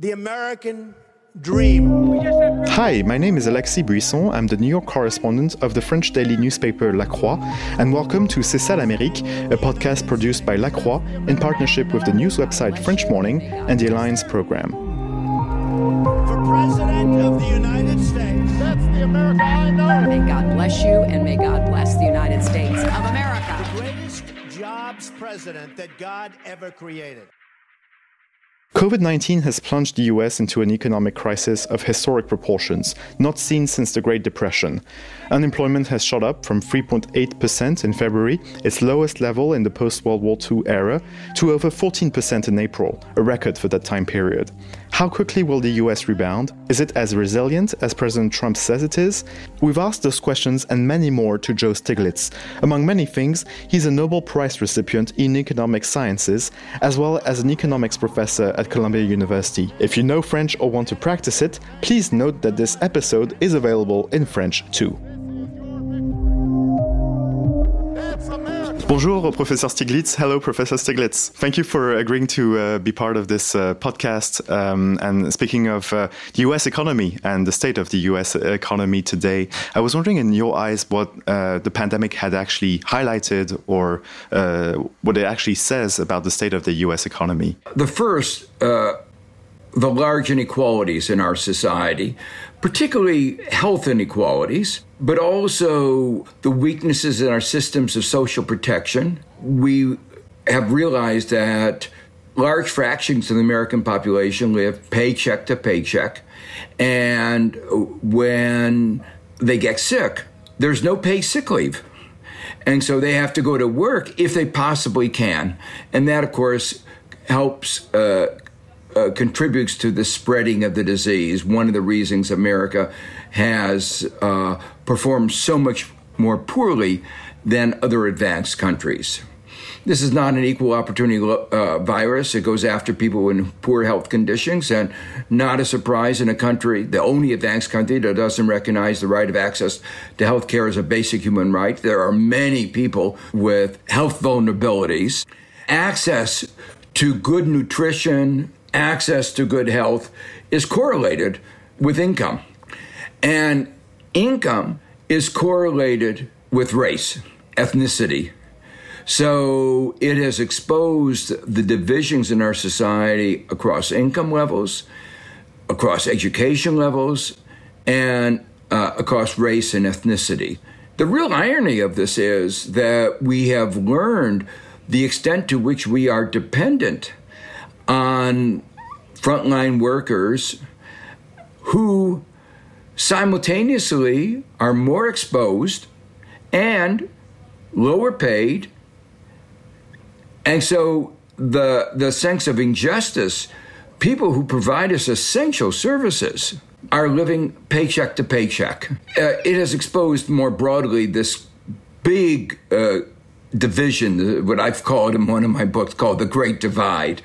the American dream. Hi, my name is Alexis Buisson. I'm the New York correspondent of the French daily newspaper La Croix, and welcome to C'est ça l'Amérique, a podcast produced by La Croix in partnership with the news website French Morning and the Alliance program. For President of the United States. That's the America I know. May God bless you and may God bless the United States of America. The greatest jobs president that God ever created. COVID 19 has plunged the US into an economic crisis of historic proportions, not seen since the Great Depression. Unemployment has shot up from 3.8% in February, its lowest level in the post World War II era, to over 14% in April, a record for that time period. How quickly will the US rebound? Is it as resilient as President Trump says it is? We've asked those questions and many more to Joe Stiglitz. Among many things, he's a Nobel Prize recipient in economic sciences, as well as an economics professor at Columbia University. If you know French or want to practice it, please note that this episode is available in French too. Bonjour, Professor Stiglitz. Hello, Professor Stiglitz. Thank you for agreeing to uh, be part of this uh, podcast. Um, and speaking of uh, the US economy and the state of the US economy today, I was wondering, in your eyes, what uh, the pandemic had actually highlighted or uh, what it actually says about the state of the US economy. The first, uh, the large inequalities in our society, particularly health inequalities, but also the weaknesses in our systems of social protection. We have realized that large fractions of the American population live paycheck to paycheck. And when they get sick, there's no paid sick leave. And so they have to go to work if they possibly can. And that, of course, helps uh, uh, contributes to the spreading of the disease. One of the reasons America has uh, performed so much more poorly than other advanced countries. This is not an equal opportunity uh, virus. It goes after people in poor health conditions, and not a surprise in a country, the only advanced country that doesn't recognize the right of access to health care as a basic human right. There are many people with health vulnerabilities. Access to good nutrition, access to good health is correlated with income. And income is correlated with race, ethnicity. So it has exposed the divisions in our society across income levels, across education levels, and uh, across race and ethnicity. The real irony of this is that we have learned the extent to which we are dependent on frontline workers who simultaneously are more exposed and lower paid. And so the, the sense of injustice, people who provide us essential services are living paycheck to paycheck. Uh, it has exposed more broadly this big uh, division, what I've called in one of my books called the Great Divide.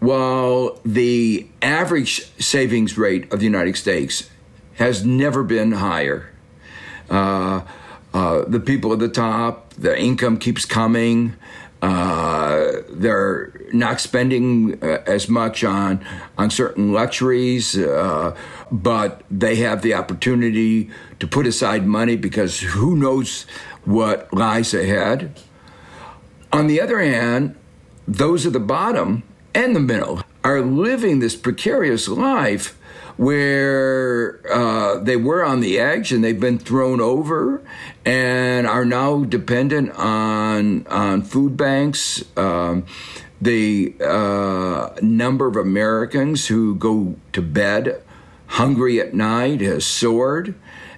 While the average savings rate of the United States has never been higher, uh, uh, the people at the top, the income keeps coming. Uh, they're not spending uh, as much on on certain luxuries, uh, but they have the opportunity to put aside money because who knows what lies ahead. On the other hand, those at the bottom and the middle are living this precarious life where uh, they were on the edge and they've been thrown over and are now dependent on on food banks. Um, the uh, number of Americans who go to bed hungry at night has soared.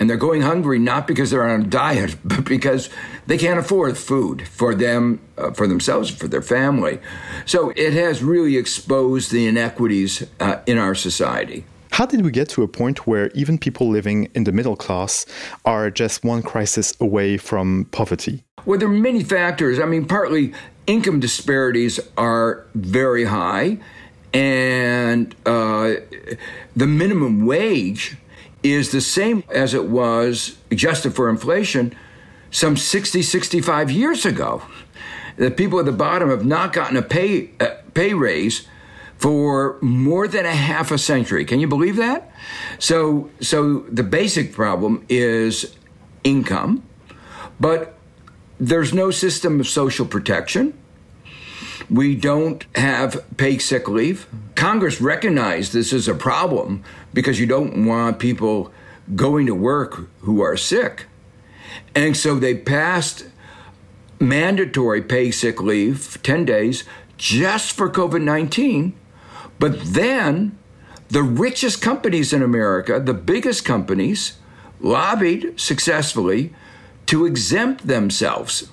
And they're going hungry not because they're on a diet, but because they can't afford food for them, uh, for themselves, for their family. So it has really exposed the inequities uh, in our society. How did we get to a point where even people living in the middle class are just one crisis away from poverty? Well, there are many factors. I mean, partly income disparities are very high, and uh, the minimum wage is the same as it was adjusted for inflation some 60, 65 years ago. The people at the bottom have not gotten a pay, uh, pay raise for more than a half a century. Can you believe that? So, so the basic problem is income, but there's no system of social protection. We don't have paid sick leave. Congress recognized this as a problem because you don't want people going to work who are sick. And so they passed mandatory paid sick leave, 10 days, just for COVID 19. But then the richest companies in America, the biggest companies, lobbied successfully to exempt themselves.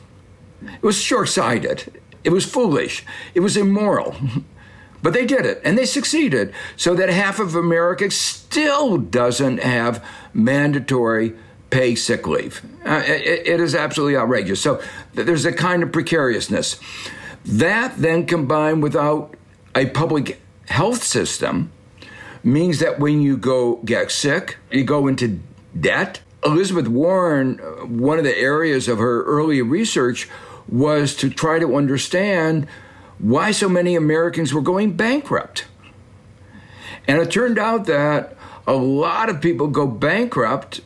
It was short sighted, it was foolish, it was immoral. But they did it, and they succeeded, so that half of America still doesn't have mandatory pay sick leave. Uh, it, it is absolutely outrageous. So there's a kind of precariousness. That then combined without a public health system means that when you go get sick, you go into debt. Elizabeth Warren, uh, one of the areas of her early research was to try to understand why so many Americans were going bankrupt. And it turned out that a lot of people go bankrupt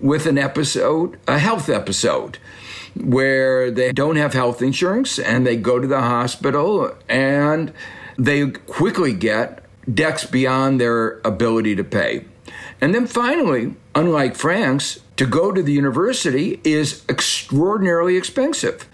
with an episode, a health episode, where they don't have health insurance and they go to the hospital and they quickly get debts beyond their ability to pay. And then finally, unlike France, to go to the university is extraordinarily expensive.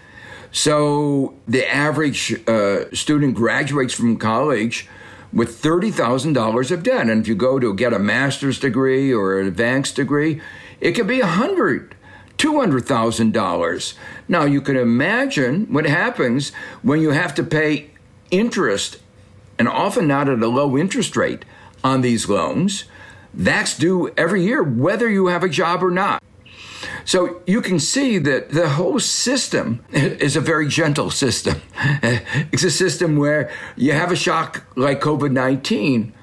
So the average uh, student graduates from college with $30,000 of debt. And if you go to get a master's degree or an advanced degree, it could be a hundred, two hundred thousand dollars. Now you can imagine what happens when you have to pay interest, and often not at a low interest rate, on these loans. That's due every year, whether you have a job or not. So you can see that the whole system is a very gentle system. It's a system where you have a shock like COVID 19,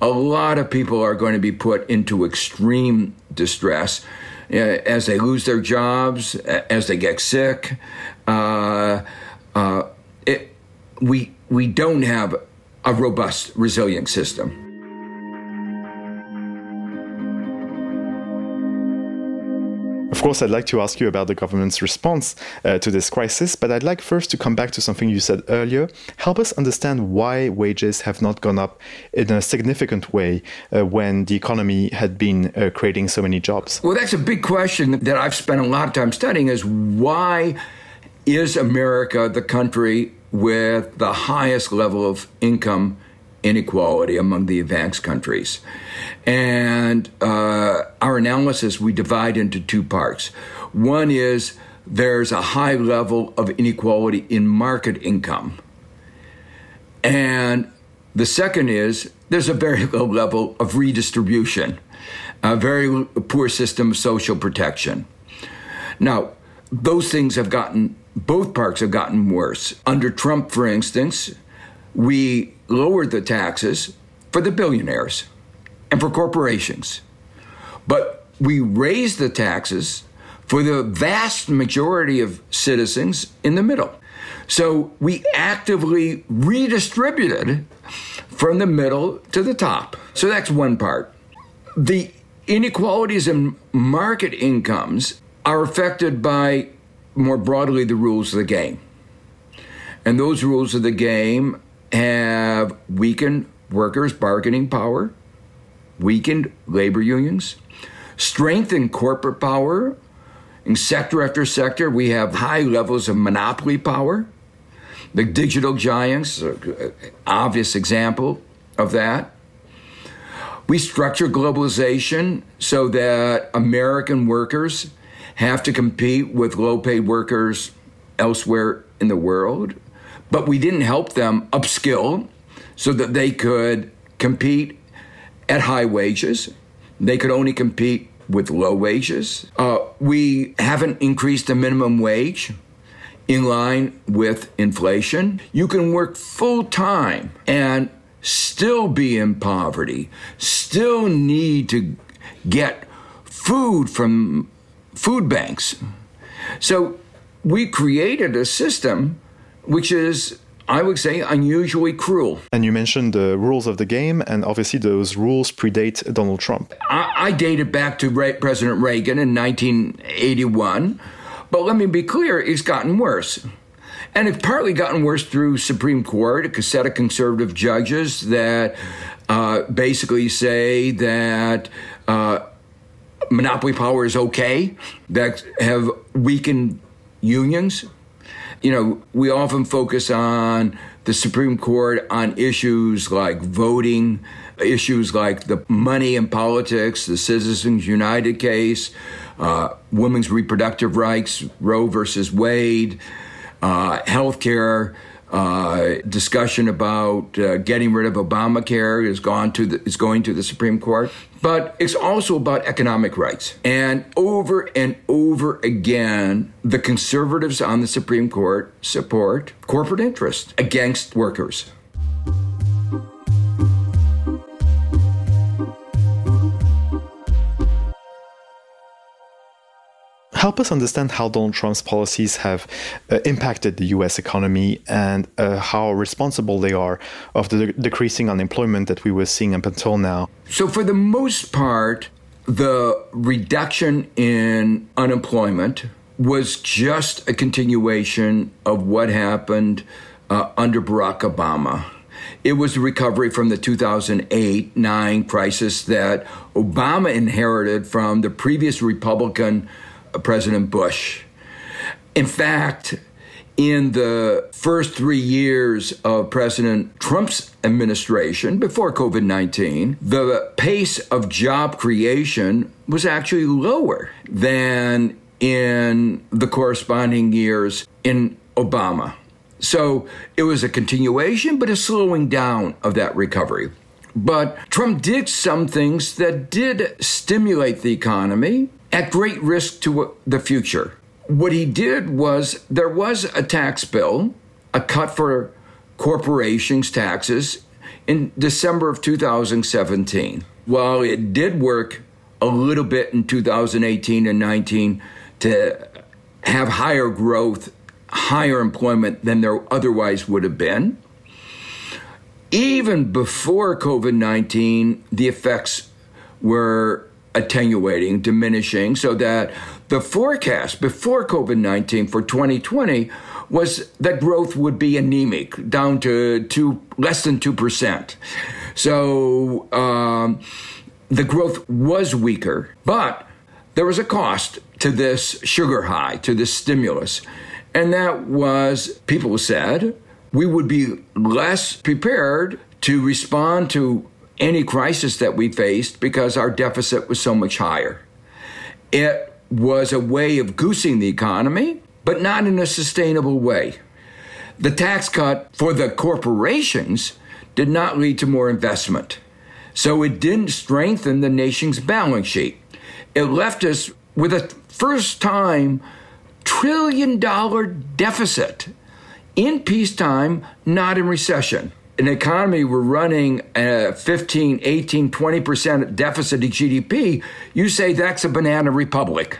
a lot of people are going to be put into extreme distress uh, as they lose their jobs, as they get sick. Uh, uh, it, we, we don't have a robust, resilient system. Course, I'd like to ask you about the government's response uh, to this crisis, but I'd like first to come back to something you said earlier. Help us understand why wages have not gone up in a significant way uh, when the economy had been uh, creating so many jobs. Well, that's a big question that I've spent a lot of time studying is why is America the country with the highest level of income inequality among the advanced countries. And uh, our analysis we divide into two parts. One is there's a high level of inequality in market income. And the second is there's a very low level of redistribution, a very poor system of social protection. Now, those things have gotten, both parts have gotten worse. Under Trump, for instance, we lowered the taxes for the billionaires and for corporations. But we raised the taxes for the vast majority of citizens in the middle. So we actively redistributed from the middle to the top. So that's one part. The inequalities in market incomes are affected by more broadly the rules of the game. And those rules of the game have weakened workers' bargaining power, weakened labor unions, strengthened corporate power. In sector after sector, we have high levels of monopoly power. The digital giants, are obvious example of that. We structure globalization so that American workers have to compete with low paid workers elsewhere in the world but we didn't help them upskill so that they could compete at high wages. They could only compete with low wages. Uh, we haven't increased the minimum wage in line with inflation. You can work full time and still be in poverty, still need to get food from food banks. So we created a system which is I would say, unusually cruel. And you mentioned the rules of the game, and obviously those rules predate Donald Trump. I, I dated back to Re- President Reagan in 1981, but let me be clear, it's gotten worse. And it's partly gotten worse through Supreme Court, a set of conservative judges that uh, basically say that uh, monopoly power is okay, that have weakened unions. You know, we often focus on the Supreme Court on issues like voting, issues like the money in politics, the Citizens United case, uh, women's reproductive rights, Roe versus Wade uh, healthcare. Uh, discussion about uh, getting rid of Obamacare is gone to the, is going to the Supreme Court, but it's also about economic rights. And over and over again, the conservatives on the Supreme Court support corporate interest against workers. Help us understand how Donald Trump's policies have uh, impacted the US economy and uh, how responsible they are of the decreasing unemployment that we were seeing up until now. So, for the most part, the reduction in unemployment was just a continuation of what happened uh, under Barack Obama. It was the recovery from the 2008 9 crisis that Obama inherited from the previous Republican President Bush. In fact, in the first three years of President Trump's administration, before COVID 19, the pace of job creation was actually lower than in the corresponding years in Obama. So it was a continuation, but a slowing down of that recovery. But Trump did some things that did stimulate the economy at great risk to the future. What he did was there was a tax bill, a cut for corporations' taxes in December of 2017. While it did work a little bit in 2018 and 19 to have higher growth, higher employment than there otherwise would have been, even before COVID 19, the effects were attenuating, diminishing, so that the forecast before COVID 19 for 2020 was that growth would be anemic, down to two, less than 2%. So um, the growth was weaker, but there was a cost to this sugar high, to this stimulus. And that was, people said, we would be less prepared to respond to any crisis that we faced because our deficit was so much higher. It was a way of goosing the economy, but not in a sustainable way. The tax cut for the corporations did not lead to more investment. So it didn't strengthen the nation's balance sheet. It left us with a first time trillion dollar deficit in peacetime, not in recession an economy we're running a 15, 18, 20% deficit to GDP, you say that's a banana republic.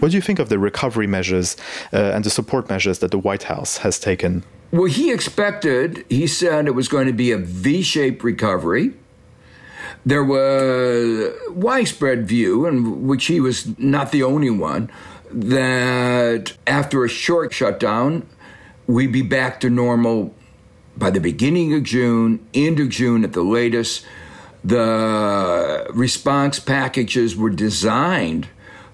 What do you think of the recovery measures uh, and the support measures that the White House has taken? Well, he expected, he said it was going to be a V shaped recovery. There was widespread view, and which he was not the only one, that after a short shutdown, we'd be back to normal by the beginning of June, end of June at the latest. The response packages were designed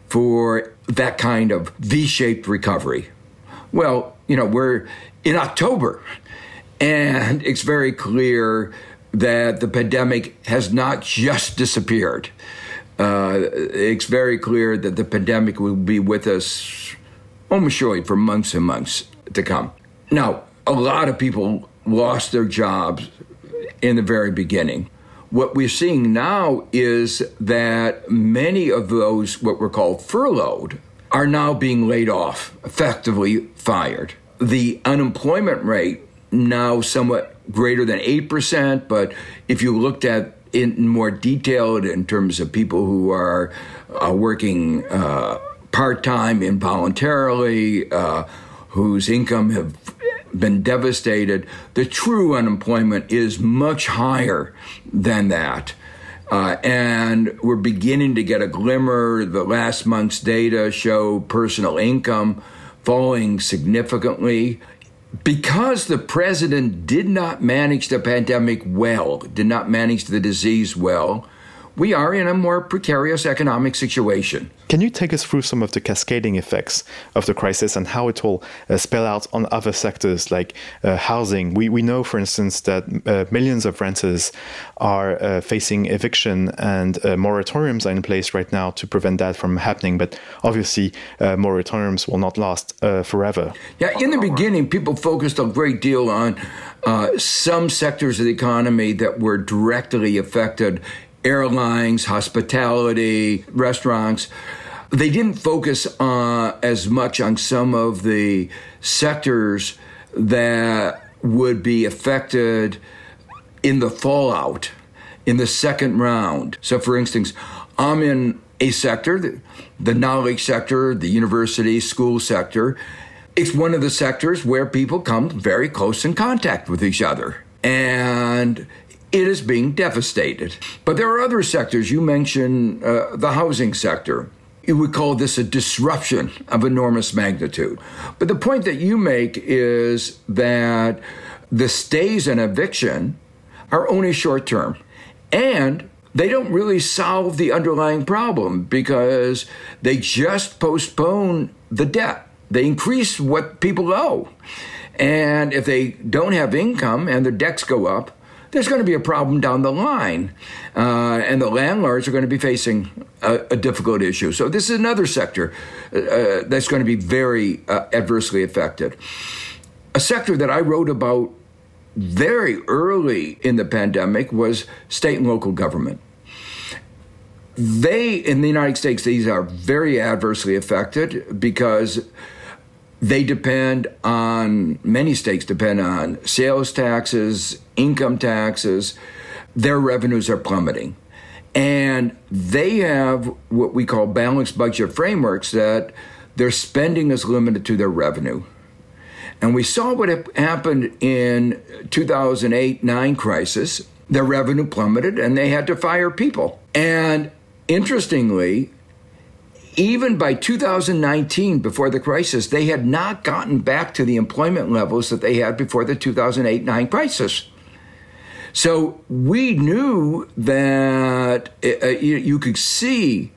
for that kind of V shaped recovery. Well, you know, we're in October, and it's very clear that the pandemic has not just disappeared uh, it's very clear that the pandemic will be with us almost surely for months and months to come. Now, a lot of people lost their jobs in the very beginning. What we're seeing now is that many of those, what were called furloughed, are now being laid off, effectively fired. The unemployment rate now somewhat greater than 8%, but if you looked at in more detailed in terms of people who are uh, working uh, part time involuntarily, uh, whose income have been devastated. The true unemployment is much higher than that. Uh, and we're beginning to get a glimmer. The last month's data show personal income falling significantly because the president did not manage the pandemic well, did not manage the disease well we are in a more precarious economic situation. Can you take us through some of the cascading effects of the crisis and how it will uh, spell out on other sectors like uh, housing? We, we know, for instance, that uh, millions of renters are uh, facing eviction and uh, moratoriums are in place right now to prevent that from happening. But obviously, uh, moratoriums will not last forever. Yeah, in the beginning, people focused a great deal on some sectors of the economy that were directly affected airlines, hospitality, restaurants. They didn't focus uh, as much on some of the sectors that would be affected in the fallout in the second round. So, for instance, I'm in a sector, the, the knowledge sector, the university, school sector. It's one of the sectors where people come very close in contact with each other. And it is being devastated. But there are other sectors. You mentioned uh, the housing sector. You would call this a disruption of enormous magnitude. But the point that you make is that the stays and eviction are only short term. And they don't really solve the underlying problem because they just postpone the debt. They increase what people owe. And if they don't have income and their debts go up, there's going to be a problem down the line. Uh, and the landlords are going to be facing a, a difficult issue. So, this is another sector uh, uh, that's going to be very uh, adversely affected. A sector that I wrote about very early in the pandemic was state and local government. They, in the United States, these are very adversely affected because they depend on, many states depend on sales taxes, income taxes. Their revenues are plummeting. And they have what we call balanced budget frameworks that their spending is limited to their revenue. And we saw what happened in 2008 9 crisis. Their revenue plummeted and they had to fire people. And interestingly, even by 2019, before the crisis, they had not gotten back to the employment levels that they had before the 2008 9 crisis. So we knew that uh, you could see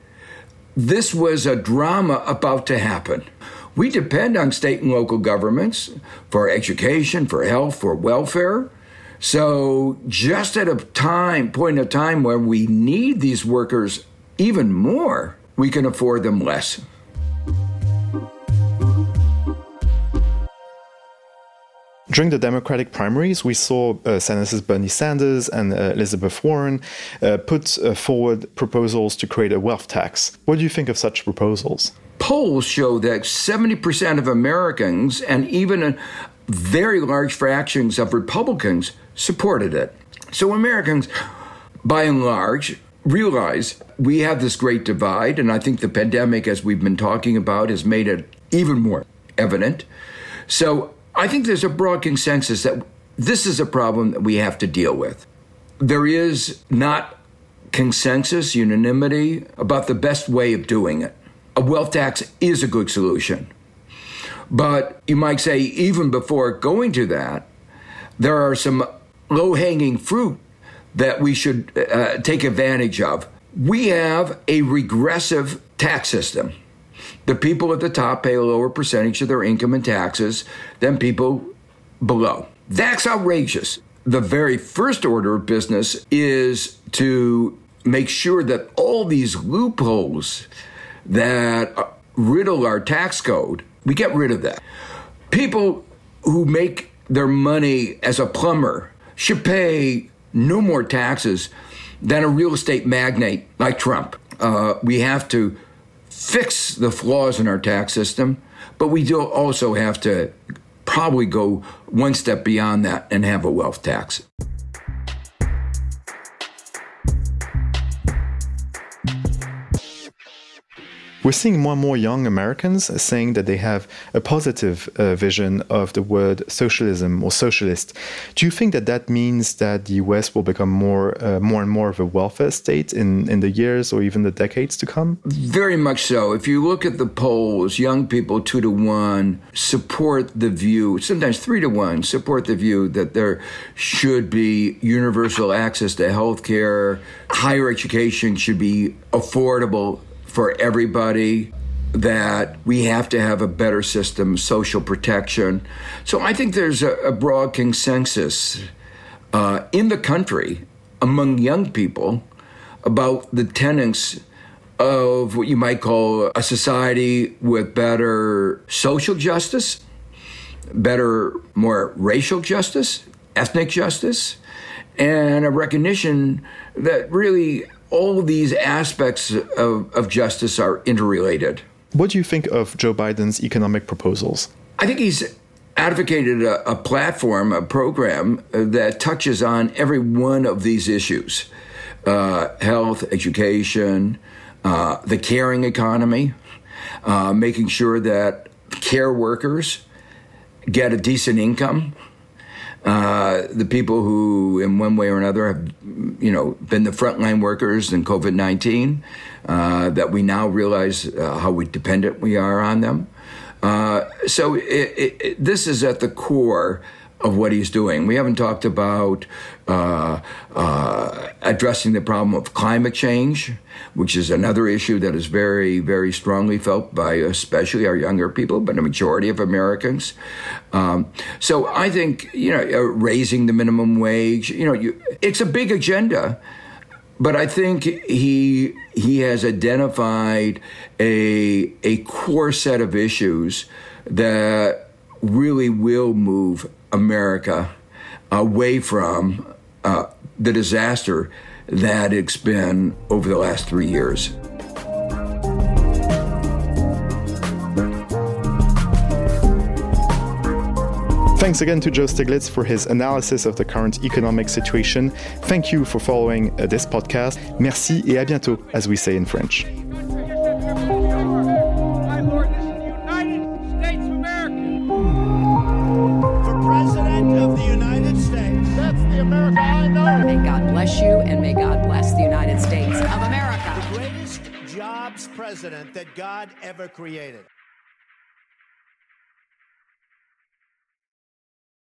this was a drama about to happen. We depend on state and local governments for education, for health, for welfare. So just at a time point of time where we need these workers even more, we can afford them less. During the Democratic primaries, we saw uh, Senators Bernie Sanders and uh, Elizabeth Warren uh, put uh, forward proposals to create a wealth tax. What do you think of such proposals? Polls show that 70% of Americans and even very large fractions of Republicans supported it. So Americans, by and large, realize we have this great divide, and I think the pandemic, as we've been talking about, has made it even more evident. So I think there's a broad consensus that this is a problem that we have to deal with. There is not consensus, unanimity about the best way of doing it. A wealth tax is a good solution. But you might say, even before going to that, there are some low hanging fruit that we should uh, take advantage of. We have a regressive tax system. The people at the top pay a lower percentage of their income in taxes than people below. That's outrageous. The very first order of business is to make sure that all these loopholes that riddle our tax code, we get rid of that. People who make their money as a plumber should pay no more taxes than a real estate magnate like Trump. Uh, we have to fix the flaws in our tax system, but we do also have to probably go one step beyond that and have a wealth tax. We're seeing more and more young Americans saying that they have a positive uh, vision of the word socialism or socialist. Do you think that that means that the US will become more, uh, more and more of a welfare state in, in the years or even the decades to come? Very much so. If you look at the polls, young people, two to one, support the view, sometimes three to one, support the view that there should be universal access to health care, higher education should be affordable for everybody that we have to have a better system, of social protection. So I think there's a, a broad consensus uh, in the country among young people about the tenets of what you might call a society with better social justice, better, more racial justice, ethnic justice, and a recognition that really all these aspects of, of justice are interrelated. What do you think of Joe Biden's economic proposals? I think he's advocated a, a, platform, a program that touches on every one of these issues uh, health, education, uh, the caring economy, uh, making sure that care workers get a decent income. Uh, the people who, in one way or another, have, you know, been the frontline workers in COVID nineteen, uh, that we now realize uh, how dependent we are on them. Uh, so it, it, this is at the core of what he's doing. We haven't talked about uh, uh, addressing the problem of climate change, which is another issue that is very, very strongly felt by especially our younger people, but a majority of Americans. Um, so I think you know uh, raising the minimum wage. You know, you, it's a big agenda. But I think he he has identified a a core set of issues that really will move America away from uh, the disaster that it's been over the last three years. Thanks again to Joe Stiglitz for his analysis of the current economic situation. Thank you for following uh, this podcast. Merci et à bientôt, as we say in French. That God ever created.